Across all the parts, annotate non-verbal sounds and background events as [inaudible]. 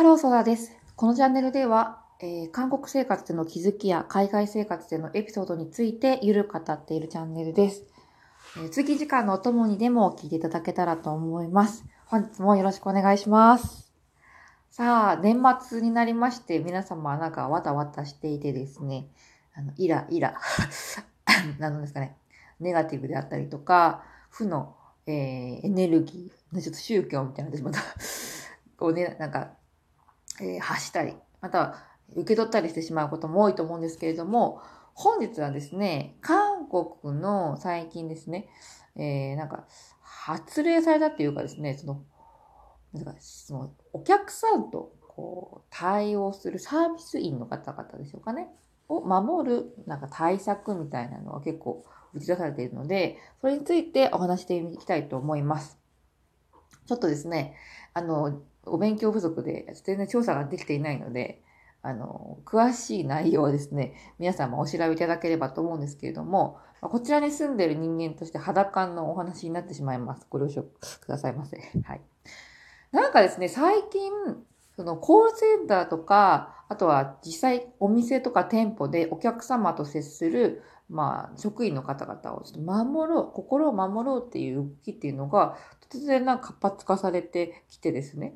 ハローソダです。このチャンネルでは、えー、韓国生活での気づきや海外生活でのエピソードについてゆるく語っているチャンネルです。えー、通時間のお供にでも聞いていただけたらと思います。本日もよろしくお願いします。さあ、年末になりまして、皆様なんかわたわたしていてですね、あの、イライラ、[laughs] なんですかね、ネガティブであったりとか、負の、えー、エネルギー、ちょっと宗教みたいな、私またこうね、なんか、えー、発したり、または受け取ったりしてしまうことも多いと思うんですけれども、本日はですね、韓国の最近ですね、えー、なんか、発令されたっていうかですね、その、なんかそのお客さんとこう対応するサービス員の方々でしょうかね、を守るなんか対策みたいなのが結構打ち出されているので、それについてお話していきたいと思います。ちょっとですね、あの、お勉強不足で全然調査ができていないので、あの、詳しい内容はですね、皆様お調べいただければと思うんですけれども、こちらに住んでいる人間として肌感のお話になってしまいます。ご了承くださいませ。はい。なんかですね、最近、そのコールセンターとか、あとは実際お店とか店舗でお客様と接する、まあ、職員の方々をちょっと守ろう、心を守ろうっていう動きっていうのが、突然なんか活発化されてきてですね、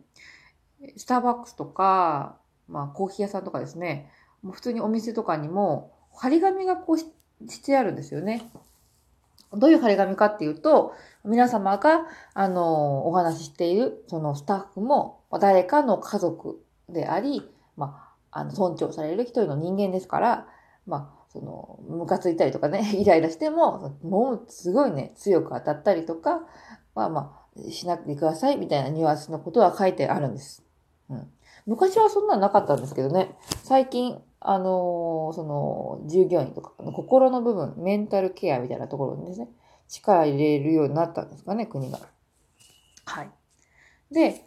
スターバックスとか、まあ、コーヒー屋さんとかですね、もう普通にお店とかにも、張り紙がこうしてあるんですよね。どういう張り紙かっていうと、皆様が、あの、お話ししている、そのスタッフも、誰かの家族であり、まあ、あの、尊重される一人の人間ですから、まあ、その、ムカついたりとかね、[laughs] イライラしても、もうすごいね、強く当たったりとか、まあまあ、しなくてくださいみたいなニュアンスのことは書いてあるんです。うん。昔はそんなのなかったんですけどね、最近、あのー、その、従業員とか、心の部分、メンタルケアみたいなところにですね、力入れるようになったんですかね、国が。はい。で、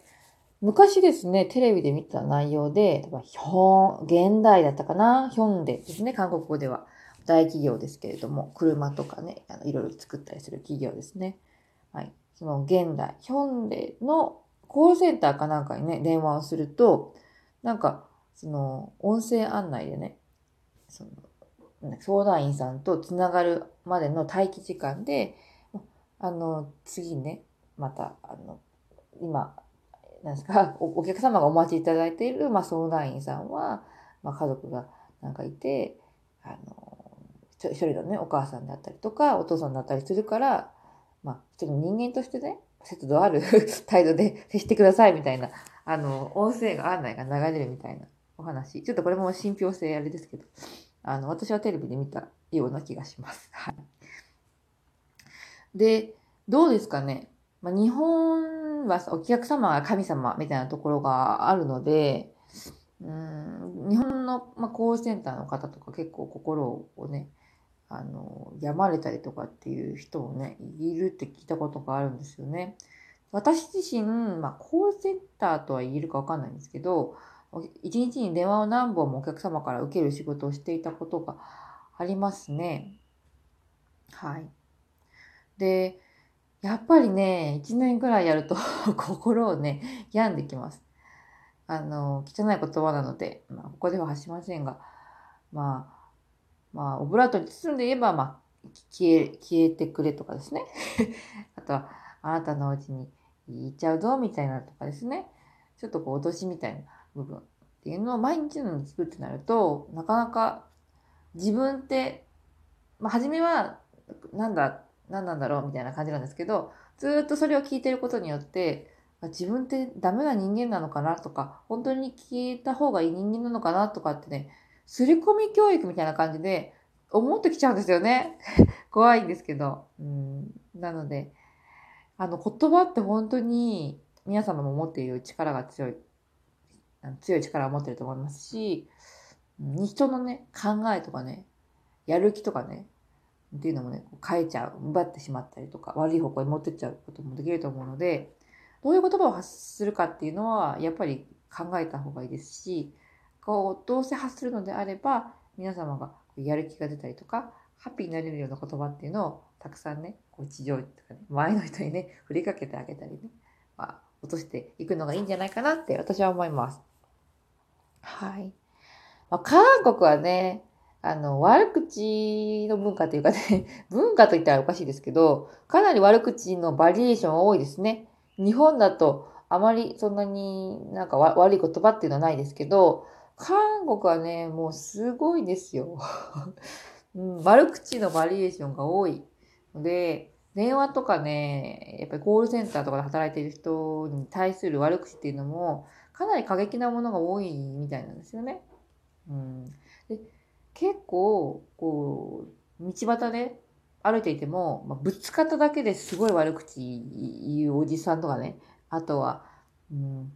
昔ですね、テレビで見た内容で、ヒョン、現代だったかな？ヒョンデですね、韓国語では。大企業ですけれども、車とかね、あのいろいろ作ったりする企業ですね。はい。その現代、ヒョンデのコールセンターかなんかにね、電話をすると、なんか、その、音声案内でね、その、相談員さんとつながるまでの待機時間で、あの、次ね、また、あの、今、なんですか、[laughs] お客様がお待ちいただいている、まあ、相談員さんは、まあ、家族がなんかいて、あの、一人のね、お母さんだったりとか、お父さんだったりするから、まあ、ちょっと人間としてね、節度ある [laughs] 態度で [laughs] 接してくださいみたいな、あの、音声が案内が流れるみたいなお話。ちょっとこれも信憑性あれですけど、あの、私はテレビで見たような気がします。はい。で、どうですかね？まあ、日本はお客様が神様みたいなところがあるので、うん日本の、まあ、コールセンターの方とか結構心をね、あの、病まれたりとかっていう人もね、いるって聞いたことがあるんですよね。私自身、まあ、コールセンターとは言えるかわかんないんですけど、一日に電話を何本もお客様から受ける仕事をしていたことがありますね。はい。で、やっぱりね、一年くらいやると [laughs] 心をね、病んできます。あの、汚い言葉なので、まあ、ここでは発しませんが、まあ、まあ、オブラートに包んで言えば、まあ、消え、消えてくれとかですね。[laughs] あとは、あなたのお家に行っちゃうぞ、みたいなとかですね。ちょっとこう、脅しみたいな部分っていうのを毎日のように聞くってなると、なかなか自分って、まあ、初めは、なんだ、何なんだろうみたいな感じなんですけど、ずっとそれを聞いてることによって、自分ってダメな人間なのかなとか、本当に聞いた方がいい人間なのかなとかってね、すり込み教育みたいな感じで思ってきちゃうんですよね。[laughs] 怖いんですけど。うん、なので、あの言葉って本当に皆様も持っている力が強い、強い力を持ってると思いますし、人のね、考えとかね、やる気とかね、っていうのもね、変えちゃう、奪ってしまったりとか、悪い方向に持ってっちゃうこともできると思うので、どういう言葉を発するかっていうのは、やっぱり考えた方がいいですし、こう、どうせ発するのであれば、皆様がやる気が出たりとか、ハッピーになれるような言葉っていうのをたくさんね、こう地上とかね、前の人にね、振りかけてあげたりね、まあ、落としていくのがいいんじゃないかなって私は思います。はい。まあ、韓国はね、あの、悪口の文化というかね、[laughs] 文化と言ったらおかしいですけど、かなり悪口のバリエーションは多いですね。日本だとあまりそんなになんか悪い言葉っていうのはないですけど、韓国はね、もうすごいですよ。[laughs] うん、悪口のバリエーションが多いので、電話とかね、やっぱりコールセンターとかで働いている人に対する悪口っていうのも、かなり過激なものが多いみたいなんですよね。うん、で結構、こう、道端で歩いていても、まあ、ぶつかっただけですごい悪口言うおじさんとかね、あとは、うん、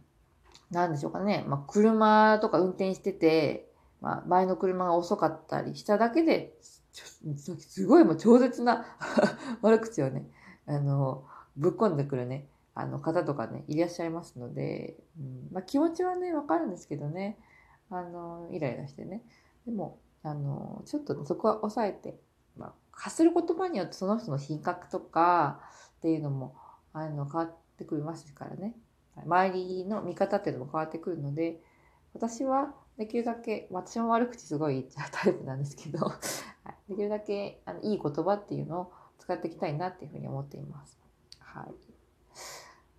なでしょうかね、まあ、車とか運転してて、まあ、前の車が遅かったりしただけで、すごいもう超絶な [laughs] 悪口をね、あの、ぶっ込んでくるね、あの方とかね、いらっしゃいますので、うんまあ、気持ちはね、わかるんですけどね、あの、イライラしてね。でも、あの、ちょっとそこは抑えて、まあ、発する言葉によってその人の品格とかっていうのも、あの、変わってくりますからね。周りの見方っていうのも変わってくるので、私はできるだけ、私も悪口すごい言っちゃうタイプなんですけど、できるだけあのいい言葉っていうのを使っていきたいなっていうふうに思っています。はい。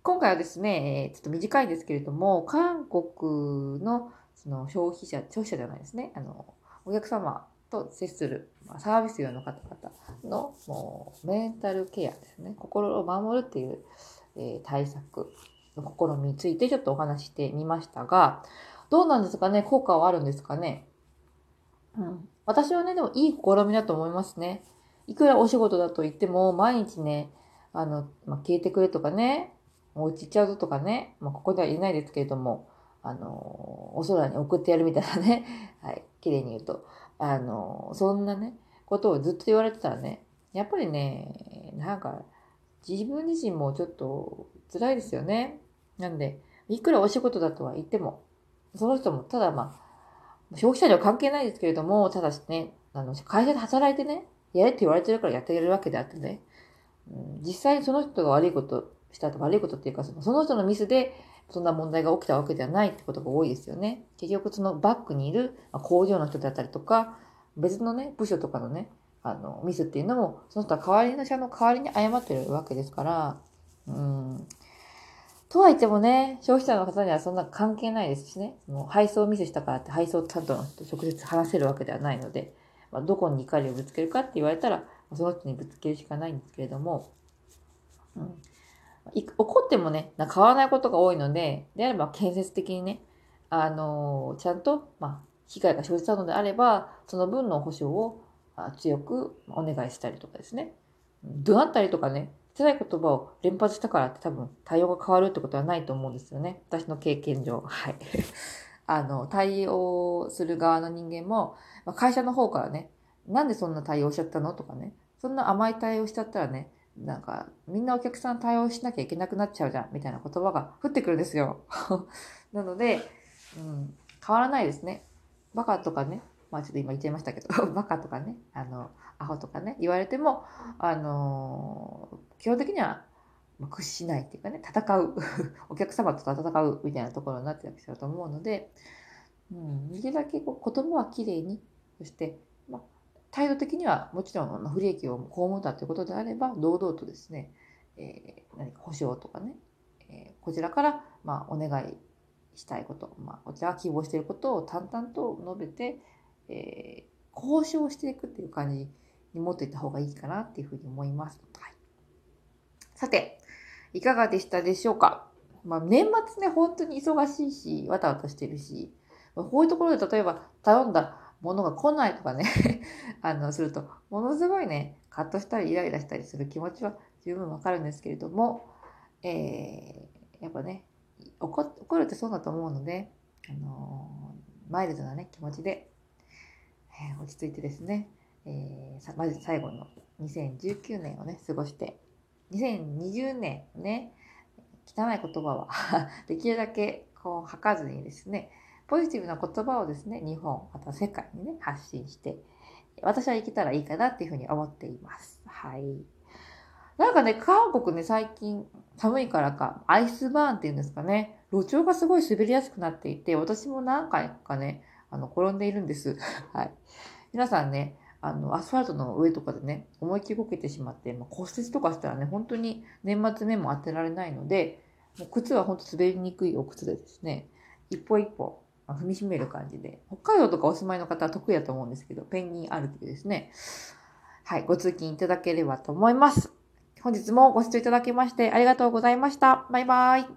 今回はですね、ちょっと短いんですけれども、韓国のその消費者、消費者じゃないですね、あの、お客様と接する、サービス業の方々のもうメンタルケアですね、心を守るっていう、え、対策の試みについてちょっとお話してみましたが、どうなんですかね？効果はあるんですかね？うん。私はね、でもいい試みだと思いますね。いくらお仕事だと言っても、毎日ね、あの、まあ、消えてくれとかね、お家行っちゃうぞとかね、まあ、ここでは言えないですけれども、あの、お空に送ってやるみたいなね、[laughs] はい、綺麗に言うと、あの、そんなね、ことをずっと言われてたらね、やっぱりね、なんか、自分自身もちょっと辛いですよね。なんで、いくらお仕事だとは言っても、その人もただまあ、消費者には関係ないですけれども、ただしね、あの、会社で働いてね、やれって言われてるからやってるわけであってね、うん、実際にその人が悪いことしたと悪いことっていうか、そのその人のミスでそんな問題が起きたわけではないってことが多いですよね。結局そのバックにいる工場の人だったりとか、別のね、部署とかのね、あの、ミスっていうのも、その人は代わりの社の代わりに謝ってるわけですから、うん、とは言ってもね、消費者の方にはそんな関係ないですしね、その配送ミスしたからって配送担当の人と直接話せるわけではないので、まあ、どこに怒りをぶつけるかって言われたら、その人にぶつけるしかないんですけれども、うん、怒ってもね、変わらないことが多いので、であれば建設的にね、あのー、ちゃんと、まあ、被害が生じたのであれば、その分の保証を強くお願いしたりとかですね。怒鳴ったりとかね、辛い言葉を連発したからって多分対応が変わるってことはないと思うんですよね。私の経験上。はい。[laughs] あの、対応する側の人間も、まあ、会社の方からね、なんでそんな対応しちゃったの？とかね、そんな甘い対応しちゃったらね、なんか、みんなお客さん対応しなきゃいけなくなっちゃうじゃん、みたいな言葉が降ってくるんですよ。[laughs] なので、うん、変わらないですね。バカとかね、まあちょっと今言っちゃいましたけど、[laughs] バカとかね、あの、アホとかね、言われても、あのー、基本的には、屈しないっていうかね、戦う。[laughs] お客様と戦うみたいなところになってきちゃうと思うので、うん、できるだけこう言葉はきれいに、そして、態度的にはもちろん不利益を被ったということであれば、堂々とですね、えー、何か保証とかね、えー、こちらから、まあ、お願いしたいこと、まあ、こちらが希望していることを淡々と述べて、えー、交渉していくっていう感じに持っていった方がいいかなっていうふうに思います。はい、さて、いかがでしたでしょうか？まあ、年末ね、本当に忙しいし、わたわたしてるし、こういうところで例えば頼んだものが来ないとかね [laughs] あの、すると、ものすごいね、カッとしたりイライラしたりする気持ちは十分わかるんですけれども、えー、やっぱね、怒怒るってそうだと思うので、あのー、マイルドなね、気持ちで、えー、落ち着いてですね、えー、まず最後の2019年をね、過ごして、2020年ね、汚い言葉は [laughs] できるだけこう吐かずにですね、ポジティブな言葉をですね、日本、また世界にね、発信して、私は生きたらいいかなっていうふうに思っています。はい。なんかね、韓国ね、最近寒いからか、アイスバーンっていうんですかね、路上がすごい滑りやすくなっていて、私も何回かね、あの、転んでいるんです。[laughs] はい。皆さんね、あの、アスファルトの上とかでね、思いっきりこけてしまって、まあ、骨折とかしたらね、本当に年末目も当てられないので、もう靴は本当滑りにくいお靴でですね、一歩一歩踏みしめる感じで、北海道とかお住まいの方は得意だと思うんですけど、ペンギン歩きですね。はい、ご通勤いただければと思います。本日もご視聴いただきましてありがとうございました。バイバーイ。